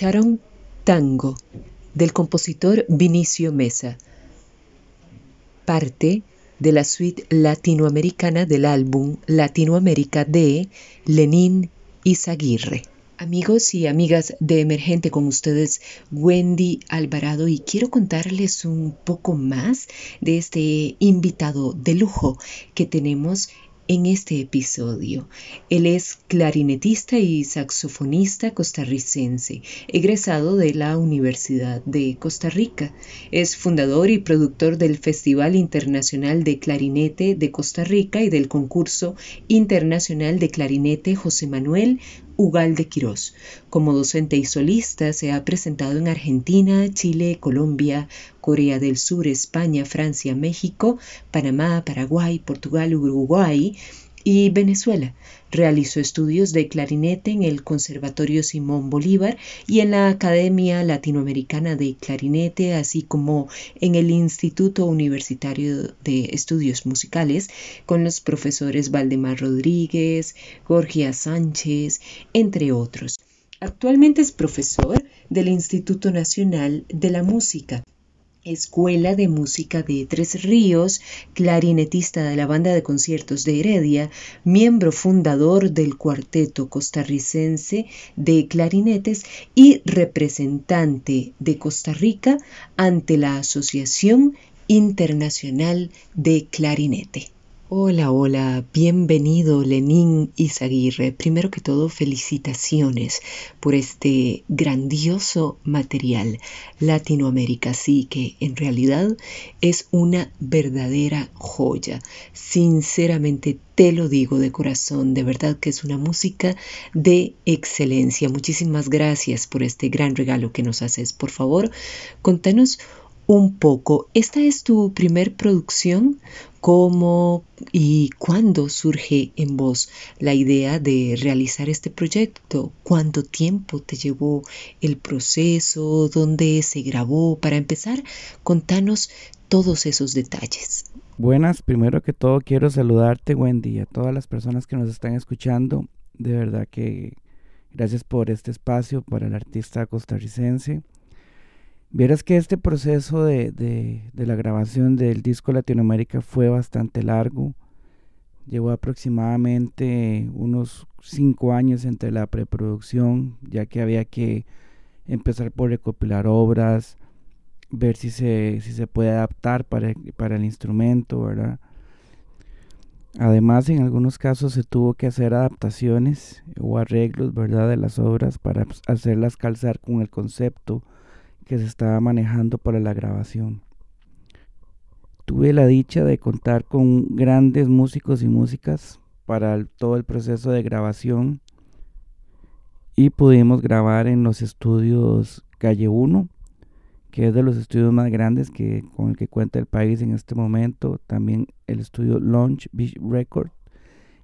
Escucharon Tango del compositor Vinicio Mesa, parte de la suite latinoamericana del álbum Latinoamérica de Lenín Izaguirre. Amigos y amigas de Emergente, con ustedes Wendy Alvarado y quiero contarles un poco más de este invitado de lujo que tenemos en este episodio. Él es clarinetista y saxofonista costarricense, egresado de la Universidad de Costa Rica. Es fundador y productor del Festival Internacional de Clarinete de Costa Rica y del concurso internacional de clarinete José Manuel Ugalde Quirós. Como docente y solista se ha presentado en Argentina, Chile, Colombia, Corea del Sur, España, Francia, México, Panamá, Paraguay, Portugal, Uruguay y Venezuela. Realizó estudios de clarinete en el Conservatorio Simón Bolívar y en la Academia Latinoamericana de Clarinete, así como en el Instituto Universitario de Estudios Musicales con los profesores Valdemar Rodríguez, Gorgia Sánchez, entre otros. Actualmente es profesor del Instituto Nacional de la Música. Escuela de Música de Tres Ríos, clarinetista de la Banda de Conciertos de Heredia, miembro fundador del Cuarteto Costarricense de Clarinetes y representante de Costa Rica ante la Asociación Internacional de Clarinete. Hola, hola, bienvenido Lenín Izaguirre. Primero que todo, felicitaciones por este grandioso material. Latinoamérica sí que en realidad es una verdadera joya. Sinceramente te lo digo de corazón, de verdad que es una música de excelencia. Muchísimas gracias por este gran regalo que nos haces. Por favor, contanos un poco. ¿Esta es tu primer producción? ¿Cómo y cuándo surge en vos la idea de realizar este proyecto? ¿Cuánto tiempo te llevó el proceso? ¿Dónde se grabó? Para empezar, contanos todos esos detalles. Buenas, primero que todo quiero saludarte Wendy a todas las personas que nos están escuchando. De verdad que gracias por este espacio para el artista costarricense. Vieras que este proceso de, de, la grabación del disco Latinoamérica fue bastante largo. Llevó aproximadamente unos cinco años entre la preproducción, ya que había que empezar por recopilar obras, ver si se, si se puede adaptar para, para el instrumento, ¿verdad? Además, en algunos casos se tuvo que hacer adaptaciones o arreglos, ¿verdad?, de las obras para pues, hacerlas calzar con el concepto que se estaba manejando para la grabación. Tuve la dicha de contar con grandes músicos y músicas para todo el proceso de grabación y pudimos grabar en los estudios Calle 1, que es de los estudios más grandes que, con el que cuenta el país en este momento, también el estudio Launch Beach Record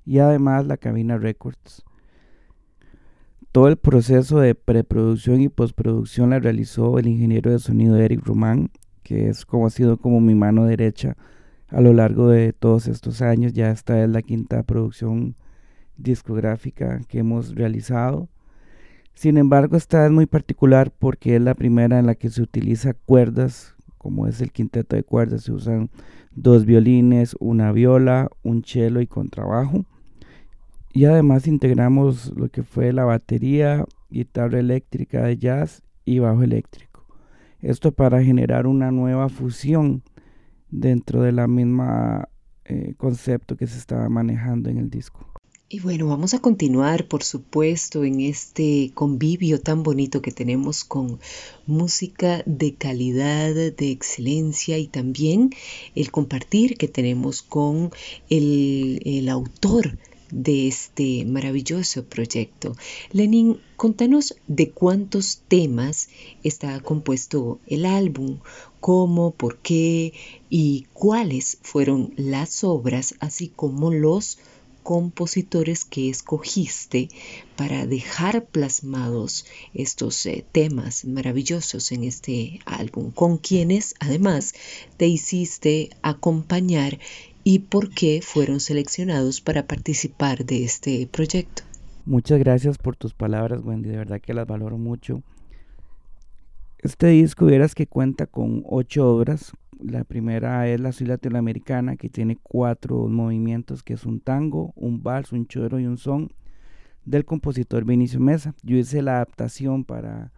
y además la cabina Records. Todo el proceso de preproducción y postproducción la realizó el ingeniero de sonido Eric Román, que es como ha sido como mi mano derecha a lo largo de todos estos años. Ya esta es la quinta producción discográfica que hemos realizado. Sin embargo, esta es muy particular porque es la primera en la que se utiliza cuerdas, como es el quinteto de cuerdas, se usan dos violines, una viola, un cello y contrabajo. Y además integramos lo que fue la batería, guitarra eléctrica de jazz y bajo eléctrico. Esto para generar una nueva fusión dentro de la misma eh, concepto que se estaba manejando en el disco. Y bueno, vamos a continuar, por supuesto, en este convivio tan bonito que tenemos con música de calidad, de excelencia y también el compartir que tenemos con el, el autor de este maravilloso proyecto. Lenin, contanos de cuántos temas está compuesto el álbum, cómo, por qué y cuáles fueron las obras, así como los compositores que escogiste para dejar plasmados estos eh, temas maravillosos en este álbum, con quienes además te hiciste acompañar y por qué fueron seleccionados para participar de este proyecto. Muchas gracias por tus palabras, Wendy, de verdad que las valoro mucho. Este disco vieras que cuenta con ocho obras. La primera es la Ciudad Latinoamericana, que tiene cuatro movimientos, que es un tango, un vals, un choro y un son, del compositor Vinicio Mesa. Yo hice la adaptación para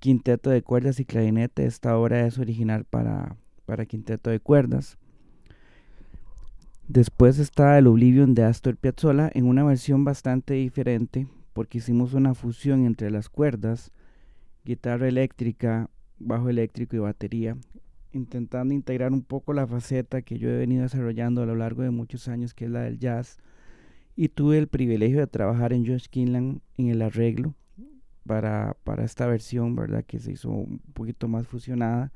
quinteto de cuerdas y clarinete. Esta obra es original para, para quinteto de cuerdas. Después está el Oblivion de Astor Piazzolla en una versión bastante diferente porque hicimos una fusión entre las cuerdas, guitarra eléctrica, bajo eléctrico y batería, intentando integrar un poco la faceta que yo he venido desarrollando a lo largo de muchos años, que es la del jazz. Y tuve el privilegio de trabajar en Josh Kinlan en el arreglo para, para esta versión, ¿verdad? Que se hizo un poquito más fusionada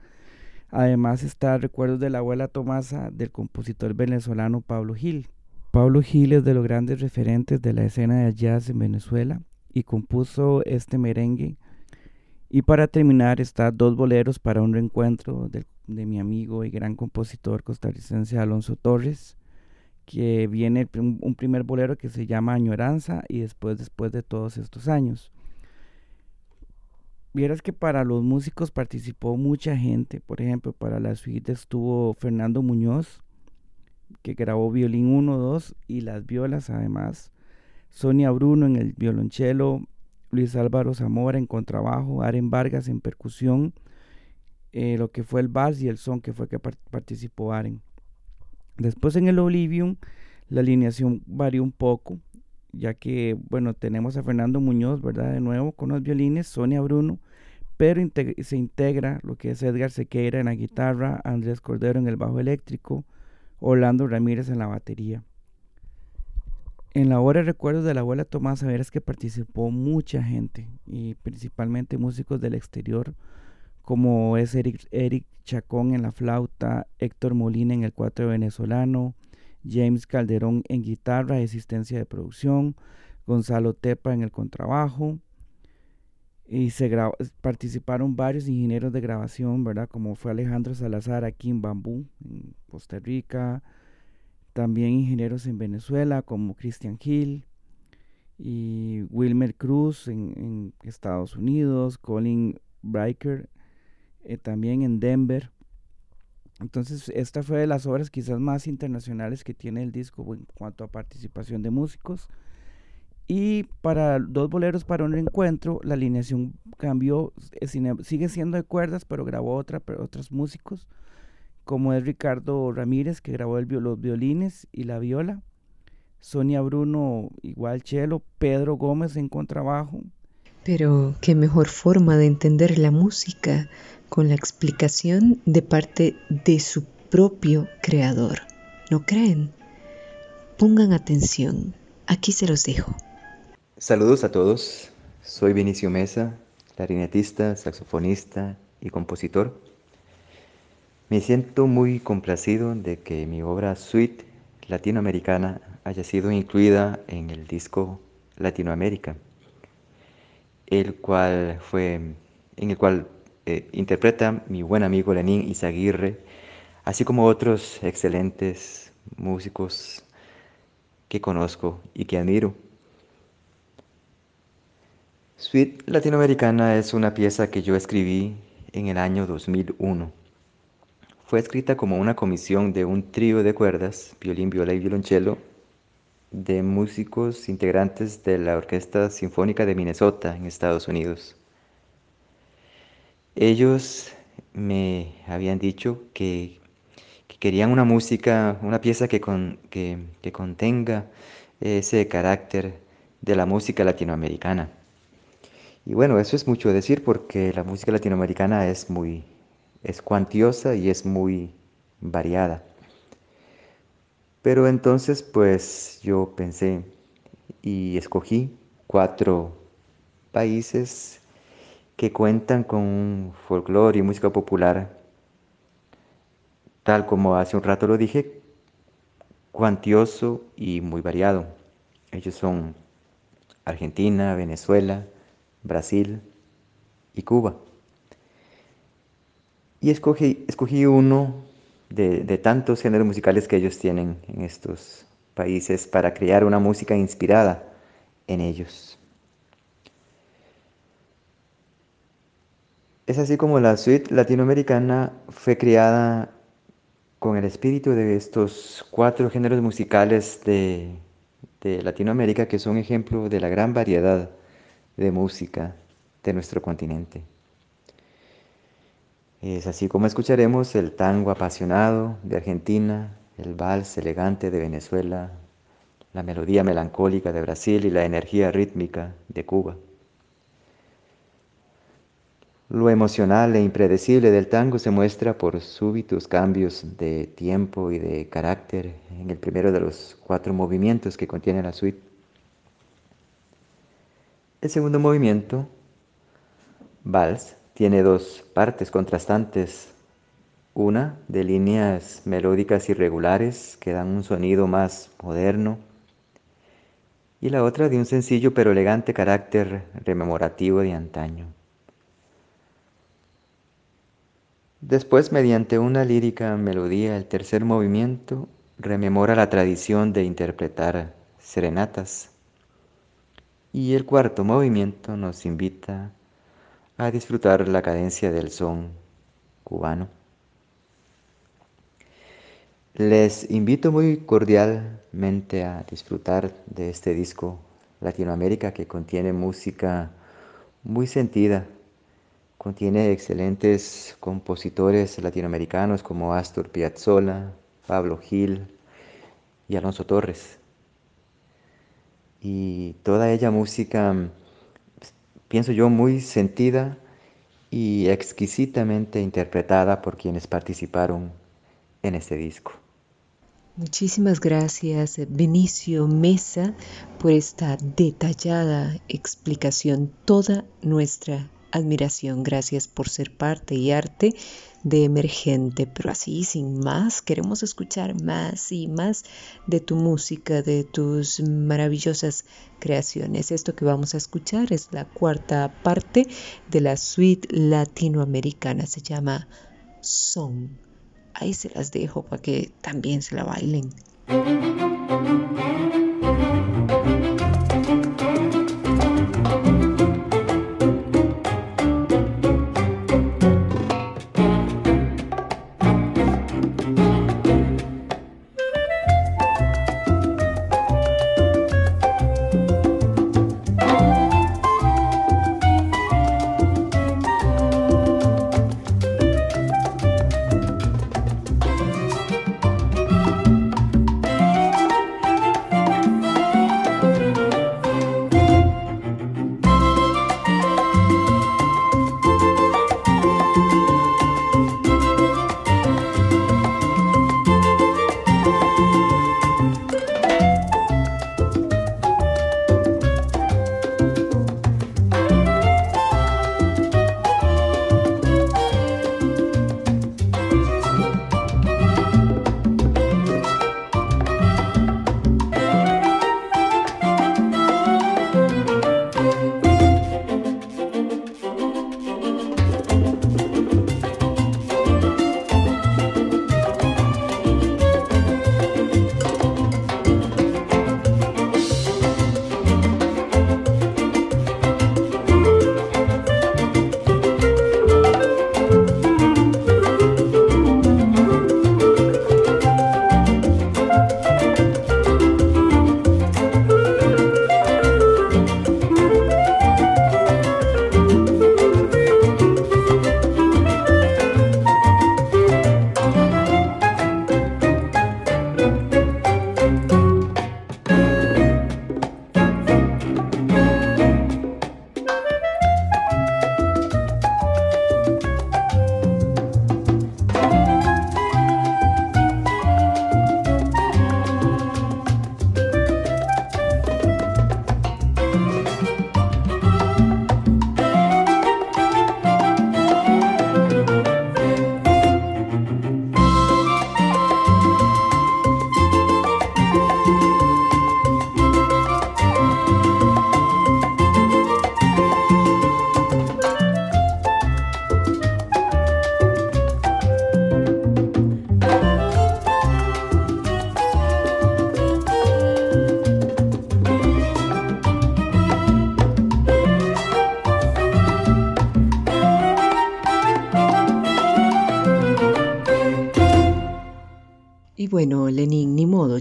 Además está Recuerdos de la abuela Tomasa del compositor venezolano Pablo Gil. Pablo Gil es de los grandes referentes de la escena de jazz en Venezuela y compuso este merengue. Y para terminar está Dos boleros para un reencuentro de, mi amigo y gran compositor costarricense Alonso Torres, que viene un primer bolero que se llama Añoranza y después después de todos estos años. Vieras que para los músicos participó mucha gente. Por ejemplo, para la suite estuvo Fernando Muñoz, que grabó violín 1, 2 y las violas además. Sonia Bruno en el violonchelo, Luis Álvaro Zamora en contrabajo, Aren Vargas en percusión, eh, lo que fue el vals y el son que fue que participó Aren. Después en el Oblivion la alineación varió un poco, ya que, bueno, tenemos a Fernando Muñoz, ¿verdad? De nuevo con los violines, Sonia Bruno, pero se integra lo que es Edgar Sequeira en la guitarra, Andrés Cordero en el bajo eléctrico, Orlando Ramírez en la batería. En la hora de recuerdos de la abuela Tomás es que participó mucha gente y principalmente músicos del exterior como es Eric, Chacón en la flauta, Héctor Molina en el cuatro venezolano, James Calderón en guitarra asistencia de producción, Gonzalo Tepa en el contrabajo, y se participaron varios ingenieros de grabación, ¿verdad? Como fue Alejandro Salazar aquí en Bambú, en Costa Rica, también ingenieros en Venezuela como Christian Hill y Wilmer Cruz en, Estados Unidos, Colin Briker eh, también en Denver. Entonces, esta fue de las obras quizás más internacionales que tiene el disco en cuanto a participación de músicos. Y para dos boleros para un encuentro, la alineación cambió, sigue siendo de cuerdas, pero grabó otra, pero otros músicos, como es Ricardo Ramírez, que grabó el, los violines y la viola, Sonia Bruno, igual cello, Pedro Gómez en contrabajo. Pero qué mejor forma de entender la música con la explicación de parte de su propio creador. ¿No creen? Pongan atención, aquí se los dejo. Saludos a todos, soy Vinicio Mesa, clarinetista, saxofonista y compositor. Me siento muy complacido de que mi obra Suite latinoamericana haya sido incluida en el disco Latinoamérica, el cual fue, en el cual eh, interpreta mi buen amigo Lenín Izaguirre, así como otros excelentes músicos que conozco y que admiro. Suite Latinoamericana es una pieza que yo escribí en el año 2001. Fue escrita como una comisión de un trío de cuerdas, violín, viola y violonchelo, de músicos integrantes de la Orquesta Sinfónica de Minnesota en Estados Unidos. Ellos me habían dicho que, querían una música, una pieza que, que contenga ese carácter de la música latinoamericana. Y bueno, eso es mucho decir porque la música latinoamericana es muy, es cuantiosa y es muy variada. Pero entonces pues yo pensé y escogí cuatro países que cuentan con folclore y música popular, tal como hace un rato lo dije, cuantioso y muy variado. Ellos son Argentina, Venezuela, Brasil y Cuba. Y escogí, escogí uno de, de, tantos géneros musicales que ellos tienen en estos países para crear una música inspirada en ellos. Es así como la suite latinoamericana fue creada con el espíritu de estos cuatro géneros musicales de, de Latinoamérica que son ejemplo de la gran variedad de música de nuestro continente. Es así como escucharemos el tango apasionado de Argentina, el vals elegante de Venezuela, la melodía melancólica de Brasil y la energía rítmica de Cuba. Lo emocional e impredecible del tango se muestra por súbitos cambios de tiempo y de carácter en el primero de los cuatro movimientos que contiene la suite. El segundo movimiento, vals, tiene dos partes contrastantes. Una de líneas melódicas irregulares que dan un sonido más moderno y la otra de un sencillo pero elegante carácter rememorativo de antaño. Después, mediante una lírica melodía, el tercer movimiento rememora la tradición de interpretar serenatas y el cuarto movimiento nos invita a disfrutar la cadencia del son cubano. Les invito muy cordialmente a disfrutar de este disco Latinoamérica que contiene música muy sentida, contiene excelentes compositores latinoamericanos como Astor Piazzolla, Pablo Gil y Alonso Torres. Y toda ella música, pienso yo, muy sentida y exquisitamente interpretada por quienes participaron en este disco. Muchísimas gracias, Benicio Mesa, por esta detallada explicación. Toda nuestra admiración. Gracias por ser parte y arte de Emergente. Pero así, sin más, queremos escuchar más y más de tu música, de tus maravillosas creaciones. Esto que vamos a escuchar es la cuarta parte de la suite latinoamericana. Se llama Son ahí se las dejo para que también se la bailen.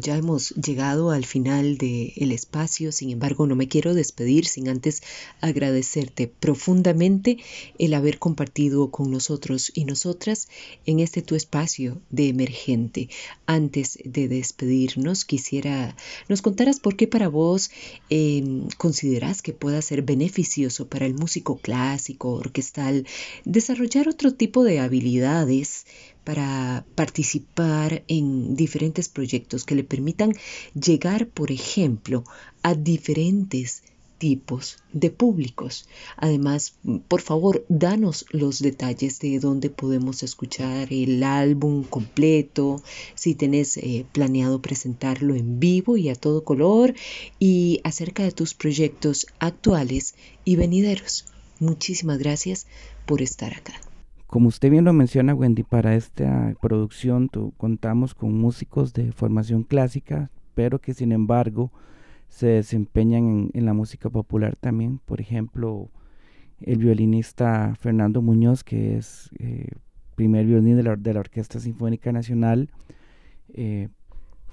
Ya hemos llegado al final del espacio, sin embargo no me quiero despedir sin antes agradecerte profundamente el haber compartido con nosotros y nosotras en este tu espacio de emergente. Antes de despedirnos, quisiera nos contaras por qué para vos em, consideras que pueda ser beneficioso para el músico clásico, orquestal, desarrollar otro tipo de habilidades para participar en diferentes proyectos que le permitan llegar, por ejemplo, a diferentes tipos de públicos. Además, por favor, danos los detalles de dónde podemos escuchar el álbum completo, si tenés eh, planeado presentarlo en vivo y a todo color, y acerca de tus proyectos actuales y venideros. Muchísimas gracias por estar acá. Como usted bien lo menciona, Wendy, para esta producción contamos con músicos de formación clásica, pero que sin embargo se desempeñan en, la música popular también. Por ejemplo, el violinista Fernando Muñoz, que es eh, primer violín de la, de la, Orquesta Sinfónica Nacional, eh,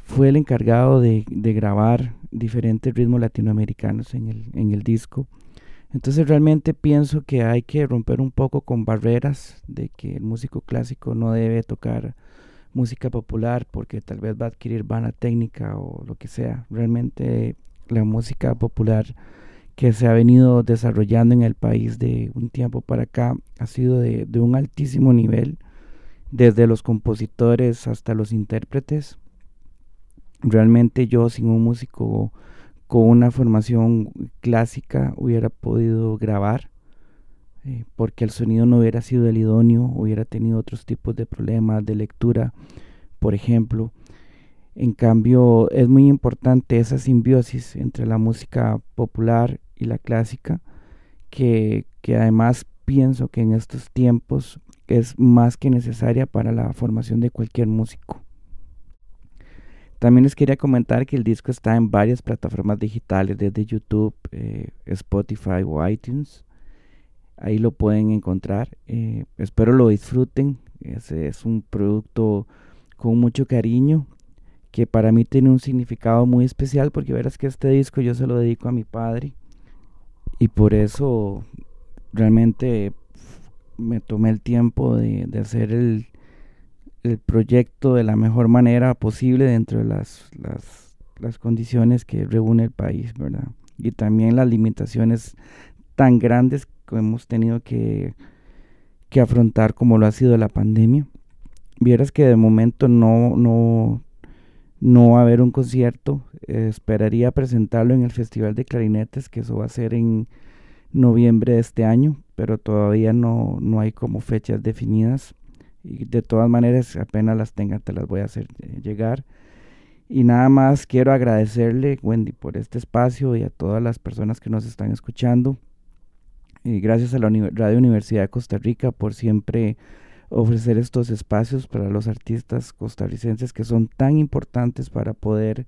fue el encargado de, de, grabar diferentes ritmos latinoamericanos en el, en el disco. Entonces realmente pienso que hay que romper un poco con barreras de que el músico clásico no debe tocar música popular porque tal vez va a adquirir vana técnica o lo que sea. Realmente la música popular que se ha venido desarrollando en el país de un tiempo para acá ha sido de, un altísimo nivel, desde los compositores hasta los intérpretes. Realmente yo sin un músico con una formación clásica hubiera podido grabar, eh, porque el sonido no hubiera sido el idóneo, hubiera tenido otros tipos de problemas de lectura, por ejemplo. En cambio, es muy importante esa simbiosis entre la música popular y la clásica, que, que además pienso que en estos tiempos es más que necesaria para la formación de cualquier músico. También les quería comentar que el disco está en varias plataformas digitales, desde YouTube, eh, Spotify o iTunes. Ahí lo pueden encontrar. Eh, espero lo disfruten. es un producto con mucho cariño que para mí tiene un significado muy especial porque verás que este disco yo se lo dedico a mi padre y por eso realmente me tomé el tiempo de, hacer el, proyecto de la mejor manera posible dentro de las, las, condiciones que reúne el país, ¿verdad? Y también las limitaciones tan grandes que hemos tenido que, que afrontar como lo ha sido la pandemia. Vieras que de momento no, no, no va a haber un concierto. esperaría presentarlo en el Festival de Clarinetes, que eso va a ser en noviembre de este año, pero todavía no, no hay como fechas definidas. Y de todas maneras, apenas las tenga, te las voy a hacer eh, llegar. Y nada más quiero agradecerle, Wendy, por este espacio y a todas las personas que nos están escuchando. Y gracias a la Radio Universidad de Costa Rica por siempre ofrecer estos espacios para los artistas costarricenses que son tan importantes para poder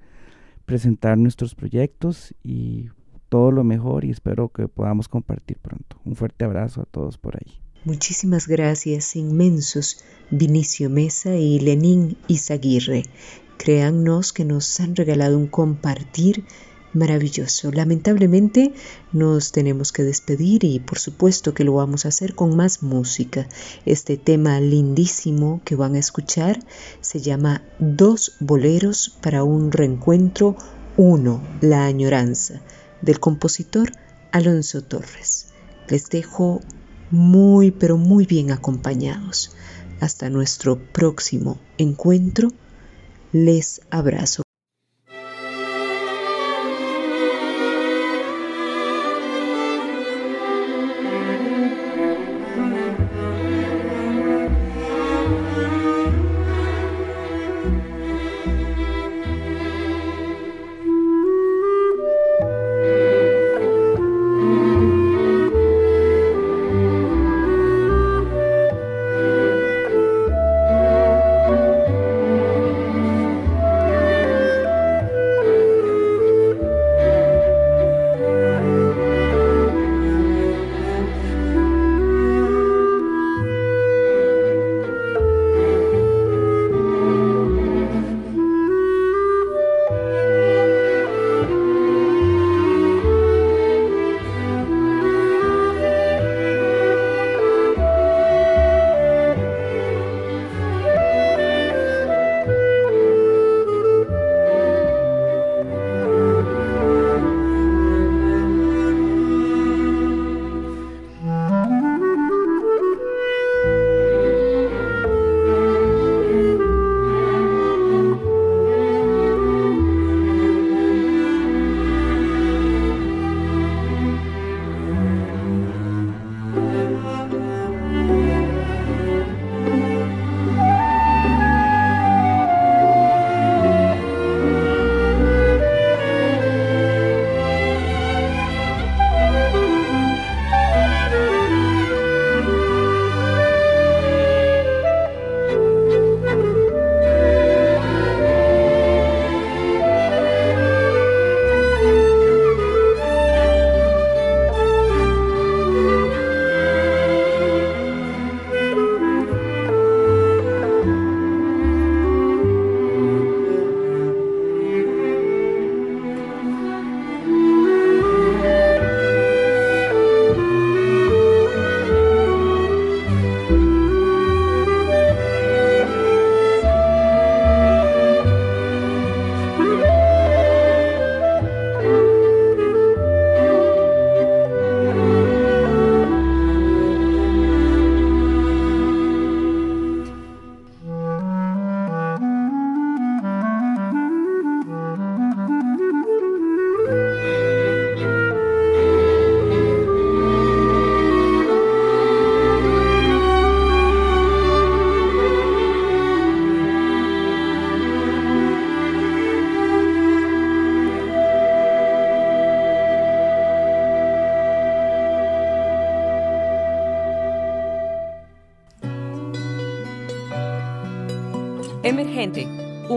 presentar nuestros proyectos y todo lo mejor y espero que podamos compartir pronto. Un fuerte abrazo a todos por ahí. Muchísimas gracias inmensos Vinicio Mesa y Lenín Izaguirre. Créannos que nos han regalado un compartir maravilloso. Lamentablemente nos tenemos que despedir y por supuesto que lo vamos a hacer con más música. Este tema lindísimo que van a escuchar se llama Dos boleros para un reencuentro uno, La añoranza, del compositor Alonso Torres. Les dejo muy pero muy bien acompañados. Hasta nuestro próximo encuentro. Les abrazo.